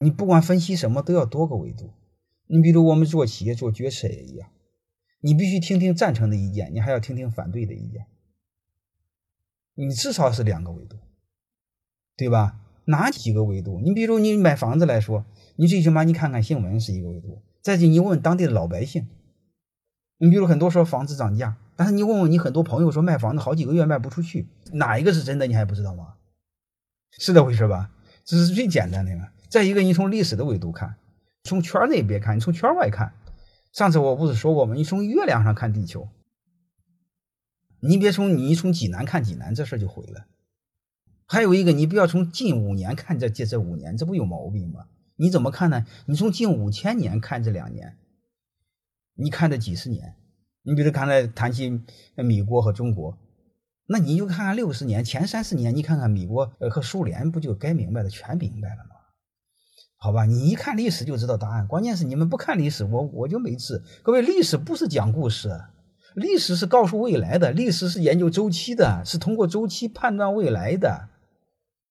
你不管分析什么，都要多个维度。你比如我们做企业做决策也一样，你必须听听赞成的意见，你还要听听反对的意见。你至少是两个维度，对吧？哪几个维度？你比如你买房子来说，你最起码你看看新闻是一个维度，再就你问问当地的老百姓。你比如很多说房子涨价，但是你问问你很多朋友说卖房子好几个月卖不出去，哪一个是真的？你还不知道吗？是这回事吧？这是最简单的嘛。再一个，你从历史的维度看，从圈内别看，你从圈外看。上次我不是说过吗？你从月亮上看地球，你别从你从济南看济南，这事就毁了。还有一个，你不要从近五年看这这这五年，这不有毛病吗？你怎么看呢？你从近五千年看这两年，你看这几十年，你比如刚才谈起米国和中国。那你就看看六十年前三十年，你看看米国和苏联，不就该明白的全明白了吗？好吧，你一看历史就知道答案。关键是你们不看历史，我我就没治。各位，历史不是讲故事，历史是告诉未来的，历史是研究周期的，是通过周期判断未来的。